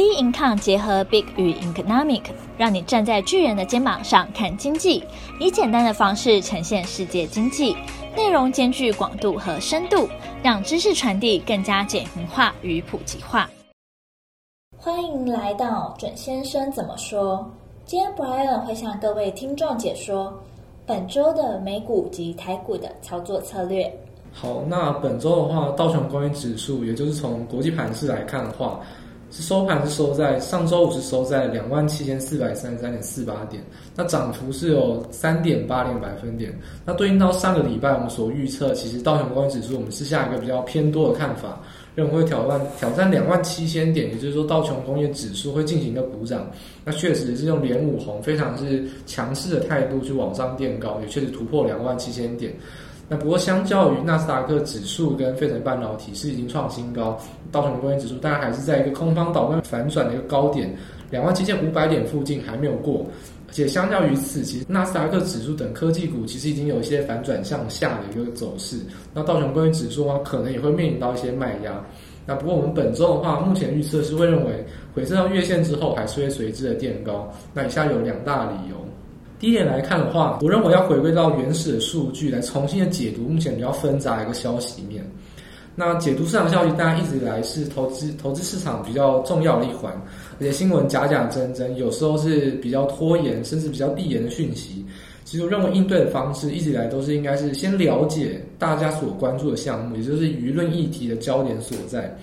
B Income 结合 Big 与 Economic，让你站在巨人的肩膀上看经济，以简单的方式呈现世界经济，内容兼具广度和深度，让知识传递更加简明化与普及化。欢迎来到准先生怎么说？今天 Brian 会向各位听众解说本周的美股及台股的操作策略。好，那本周的话，道琼工业指数，也就是从国际盘势来看的话，是收盘是收在上周五是收在两万七千四百三十三点四八点，那涨幅是有三点八点百分点。那对应到上个礼拜我们所预测，其实道琼工业指数我们是下一个比较偏多的看法，认为会挑战挑战两万七千点，也就是说道琼工业指数会进行一个补涨。那确实是用连五红，非常是强势的态度去往上垫高，也确实突破两万七千点。那不过，相较于纳斯达克指数跟费城半导体是已经创新高，道琼工业指数当然还是在一个空方导弹反转的一个高点，两万七千五百点附近还没有过。而且相较于此，其实纳斯达克指数等科技股其实已经有一些反转向下的一个走势。那道琼工业指数的话，可能也会面临到一些卖压。那不过我们本周的话，目前预测是会认为回测到月线之后，还是会随之的垫高。那以下有两大理由。第一点来看的话，我认为要回归到原始的数据来重新的解读目前比较纷杂一个消息面。那解读市场消息，大家一直以来是投资投资市场比较重要的一环，而且新闻假假真真，有时候是比较拖延甚至比较递延的讯息。其实我认为应对的方式一直以来都是应该是先了解大家所关注的项目，也就是舆论议题的焦点所在。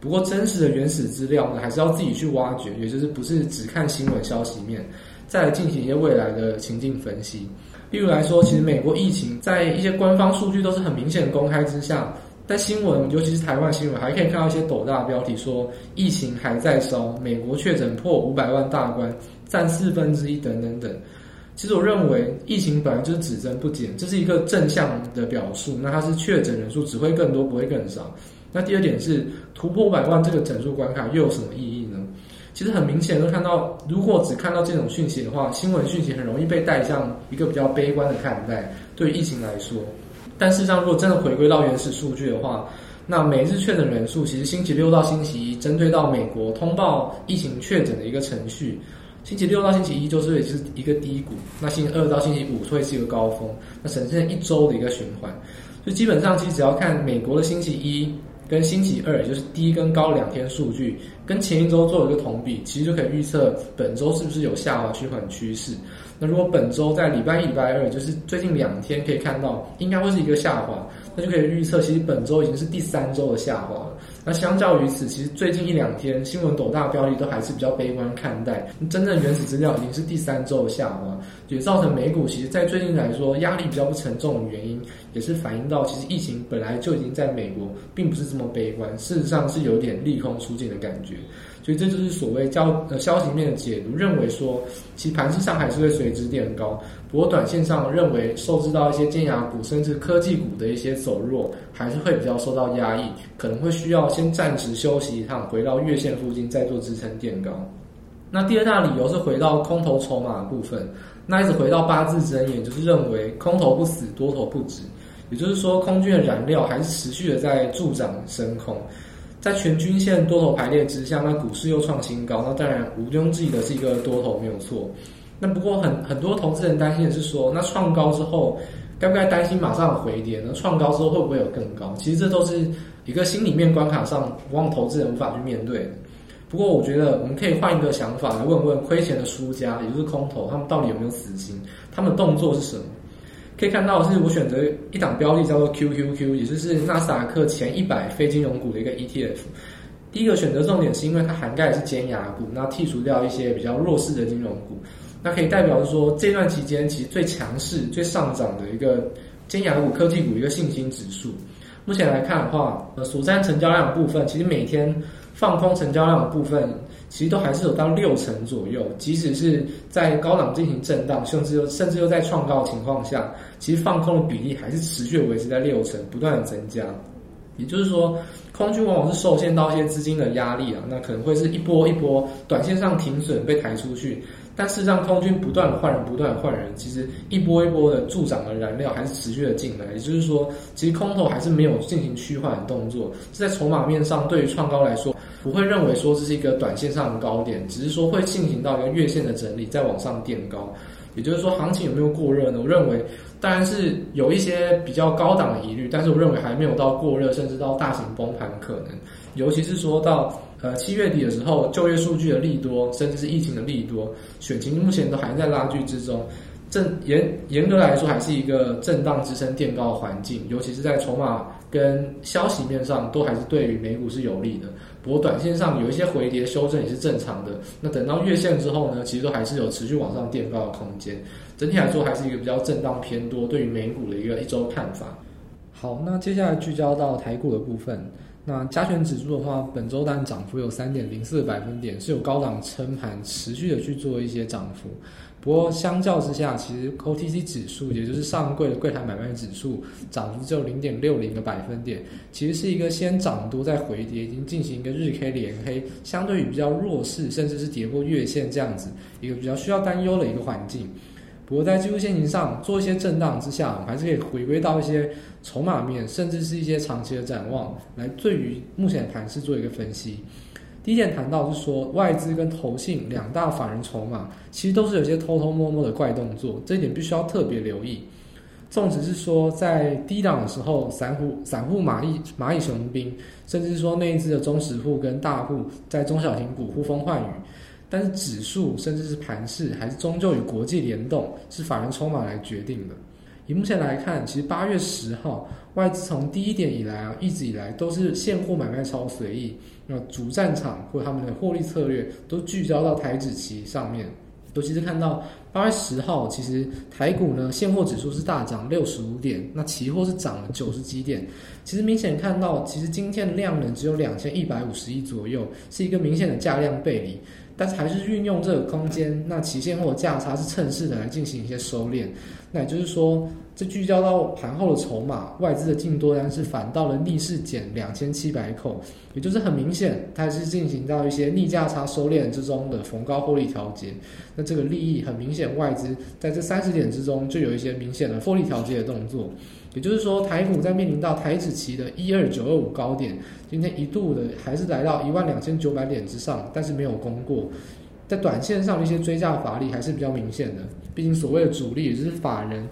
不过真实的原始资料呢，还是要自己去挖掘，也就是不是只看新闻消息面。再来进行一些未来的情境分析，例如来说，其实美国疫情在一些官方数据都是很明显公开之下，但新闻尤其是台湾新闻还可以看到一些斗大标题说疫情还在烧，美国确诊破五百万大关，占四分之一等等等。其实我认为疫情本来就是只增不减，这是一个正向的表述。那它是确诊人数只会更多，不会更少。那第二点是突破五百万这个整数关卡又有什么意义呢？其实很明显，都看到，如果只看到这种讯息的话，新闻讯息很容易被带向一个比较悲观的看待。对于疫情来说，但事实上，如果真的回归到原始数据的话，那每日确诊人数其实星期六到星期一，针对到美国通报疫情确诊的一个程序，星期六到星期一就是是一个低谷，那星期二到星期五会是一个高峰，那呈现一周的一个循环。就基本上，其实只要看美国的星期一。跟星期二，也就是低跟高两天数据，跟前一周做了一个同比，其实就可以预测本周是不是有下滑趋缓趋势。那如果本周在礼拜一、礼拜二，就是最近两天可以看到，应该会是一个下滑，那就可以预测，其实本周已经是第三周的下滑了。那相较于此，其实最近一两天新闻斗大标题都还是比较悲观看待，真正原始资料已经是第三周的下滑，也造成美股其实在最近来说压力比较不沉重的原因，也是反映到其实疫情本来就已经在美国并不是这么悲观，事实上是有点利空出尽的感觉。所以这就是所谓交呃消息面的解读，认为说其盘势上还是会随之垫高，不过短线上认为受制到一些尖牙股甚至科技股的一些走弱，还是会比较受到压抑，可能会需要先暂时休息一趟，回到月线附近再做支撑垫高。那第二大理由是回到空头筹码的部分，那一直回到八字真言，就是认为空头不死，多头不止，也就是说空军的燃料还是持续的在助长升空。在全均线多头排列之下，那股市又创新高，那当然毋庸置疑的是一个多头没有错。那不过很很多投资人担心的是说，那创高之后该不该担心马上回跌呢？创高之后会不会有更高？其实这都是一个心里面关卡上，往往投资人无法去面对。不过我觉得我们可以换一个想法来问问亏钱的输家，也就是空头，他们到底有没有死心？他们的动作是什么？可以看到，是我选择一档标的叫做 QQQ，也就是纳斯达克前一百非金融股的一个 ETF。第一个选择重点是因为它涵盖的是尖牙股，那剔除掉一些比较弱势的金融股，那可以代表说这段期间其实最强势、最上涨的一个尖牙股、科技股一个信心指数。目前来看的话，呃，所占成交量部分，其实每天放空成交量的部分。其实都还是有到六成左右，即使是在高档进行震荡，甚至又甚至又在创高的情况下，其实放空的比例还是持续维持在六成，不断的增加。也就是说，空军往往是受限到一些资金的压力啊，那可能会是一波一波短线上停损被抬出去，但事实上空军不断的换人，不断的换人，其实一波一波的助长的燃料还是持续的进来。也就是说，其实空头还是没有进行趋缓的动作，这在筹码面上对于创高来说。不会认为说这是一个短线上的高点，只是说会进行到一个月线的整理，再往上垫高。也就是说，行情有没有过热呢？我认为当然是有一些比较高档的疑虑，但是我认为还没有到过热，甚至到大型崩盘可能。尤其是说到呃七月底的时候，就业数据的利多，甚至是疫情的利多，选情目前都还在拉锯之中。正严严格来说，还是一个震荡支撑垫高的环境，尤其是在筹码跟消息面上，都还是对于美股是有利的。不过短线上有一些回跌修正也是正常的。那等到月线之后呢，其实都还是有持续往上垫高的空间。整体来说，还是一个比较震荡偏多，对于美股的一个一周看法。好，那接下来聚焦到台股的部分。那加权指数的话，本周单涨幅有三点零四个百分点，是有高档撑盘，持续的去做一些涨幅。不过相较之下，其实 OTC 指数，也就是上柜的柜台买卖指数，涨幅只有零点六零个百分点，其实是一个先涨多再回跌，已经进行一个日 K 连黑，相对于比较弱势，甚至是跌破月线这样子一个比较需要担忧的一个环境。不过在技术线型上做一些震荡之下，我们还是可以回归到一些筹码面，甚至是一些长期的展望，来对于目前的盘势做一个分析。第一点谈到是说，外资跟投信两大法人筹码，其实都是有些偷偷摸摸的怪动作，这一点必须要特别留意。纵使是说在低档的时候，散户散户蚂蚁蚂蚁雄兵，甚至是说内资的中实户跟大户在中小型股呼风唤雨。但是指数甚至是盘势，还是终究与国际联动，是法人筹码来决定的。以目前来看，其实八月十号外资从第一点以来啊，一直以来都是现货买卖超随意，那主战场或他们的获利策略都聚焦到台指期上面。尤其是看到八月十号，其实台股呢现货指数是大涨六十五点，那期货是涨了九十几点。其实明显看到，其实今天的量能只有两千一百五十亿左右，是一个明显的价量背离。但是还是运用这个空间，那期现货价差是趁势的来进行一些收敛。那也就是说，这聚焦到盘后的筹码，外资的净多单是反到了逆势减两千七百口，也就是很明显，它是进行到一些逆价差收敛之中的逢高获利调节。那这个利益很明显，外资在这三十点之中就有一些明显的获利调节的动作。也就是说，台股在面临到台指期的一二九二五高点，今天一度的还是来到一万两千九百点之上，但是没有攻过。在短线上的一些追价乏力还是比较明显的。毕竟所谓的主力，也就是法人，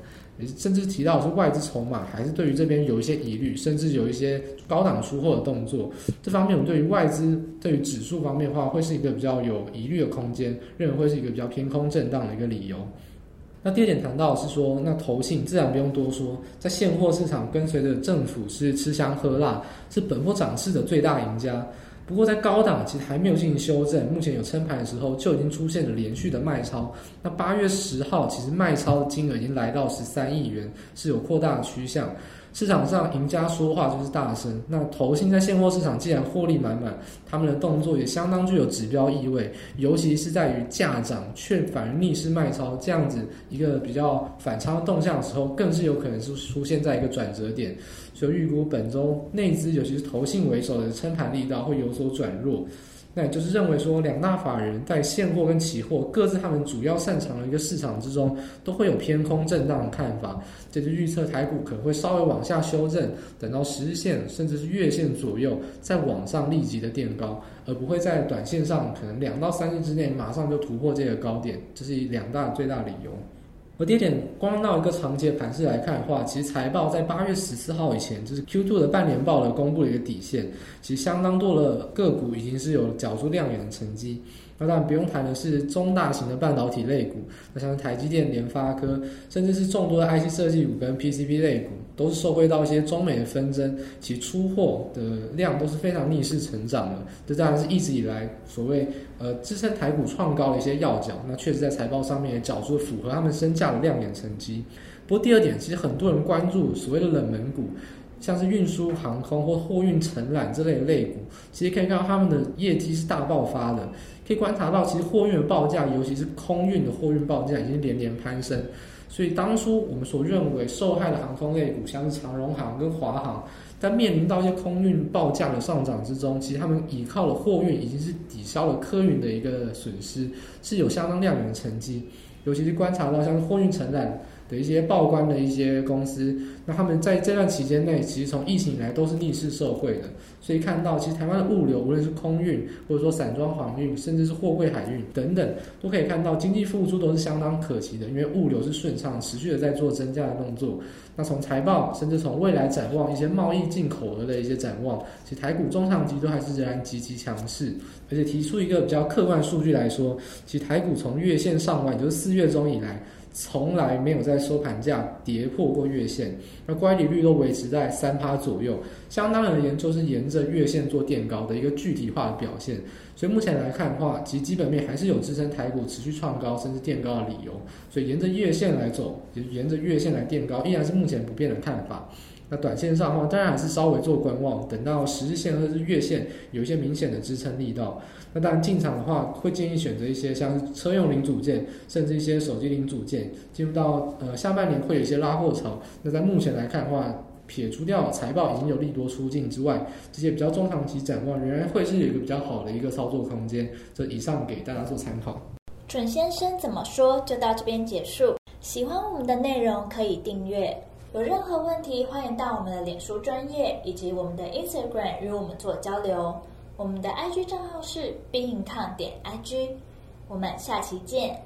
甚至提到是外资筹码，还是对于这边有一些疑虑，甚至有一些高档出货的动作。这方面，我们对于外资对于指数方面的话，会是一个比较有疑虑的空间，认为会是一个比较偏空震荡的一个理由。那第二点谈到是说，那投信自然不用多说，在现货市场跟随着政府是吃香喝辣，是本波涨势的最大赢家。不过在高档其实还没有进行修正，目前有撑盘的时候就已经出现了连续的卖超。那八月十号其实卖超的金额已经来到十三亿元，是有扩大的趋向。市场上赢家说话就是大声。那投信在现货市场既然获利满满，他们的动作也相当具有指标意味，尤其是在于价涨却反而逆势卖超这样子一个比较反常的动向的时候，更是有可能是出现在一个转折点。就预估本周内资尤其是投信为首的撑盘力道会有所转弱。那也就是认为说，两大法人在现货跟期货各自他们主要擅长的一个市场之中，都会有偏空震荡的看法。这就预测台股可能会稍微往下修正，等到十日线甚至是月线左右，再往上立即的垫高，而不会在短线上可能两到三日之内马上就突破这个高点。这是两大最大理由。而第二点，光到一个长期的盘势来看的话，其实财报在八月十四号以前，就是 Q2 的半年报的公布的一个底线，其实相当多的个股已经是有缴出亮眼的成绩。那当然不用谈的是中大型的半导体类股，那像是台积电、联发科，甚至是众多的 IC 设计股跟 PCB 类股，都是受惠到一些中美的纷争，其出货的量都是非常逆势成长的。这当然是一直以来所谓呃支撑台股创高的一些要角。那确实在财报上面也缴出符合他们身价的亮眼成绩。不过第二点，其实很多人关注所谓的冷门股。像是运输、航空或货运承揽这类的类股，其实可以看到他们的业绩是大爆发的。可以观察到，其实货运的报价，尤其是空运的货运报价，已经连连攀升。所以当初我们所认为受害的航空类股，像是长荣航跟华航，在面临到一些空运报价的上涨之中，其实他们依靠的货运已经是抵消了客运的一个损失，是有相当亮眼的成绩。尤其是观察到像是货运承揽。的一些报关的一些公司，那他们在这段期间内，其实从疫情以来都是逆势受惠的。所以看到，其实台湾的物流，无论是空运，或者说散装航运，甚至是货柜海运等等，都可以看到经济复苏都是相当可期的，因为物流是顺畅，持续的在做增加的动作。那从财报，甚至从未来展望，一些贸易进口额的一些展望，其实台股中长期都还是仍然极其强势。而且提出一个比较客观数据来说，其实台股从月线上弯，也就是四月中以来。从来没有在收盘价跌破过月线，那乖离率都维持在三趴左右，相当而言就是沿着月线做垫高的一个具体化的表现。所以目前来看的话，其基本面还是有支撑台股持续创高甚至垫高的理由。所以沿着月线来走，也沿着月线来垫高，依然是目前不变的看法。那短线上的话，当然还是稍微做观望，等到十日线或者是月线有一些明显的支撑力道。那当然进场的话，会建议选择一些像车用零组件，甚至一些手机零组件。进入到呃下半年会有一些拉货潮。那在目前来看的话，撇除掉财报已经有利多出尽之外，这些比较中长期展望仍然会是有一个比较好的一个操作空间。这以上给大家做参考。准先生怎么说就到这边结束。喜欢我们的内容可以订阅。有任何问题，欢迎到我们的脸书专业以及我们的 Instagram 与我们做交流。我们的 IG 账号是 Be In Con 点 IG。我们下期见。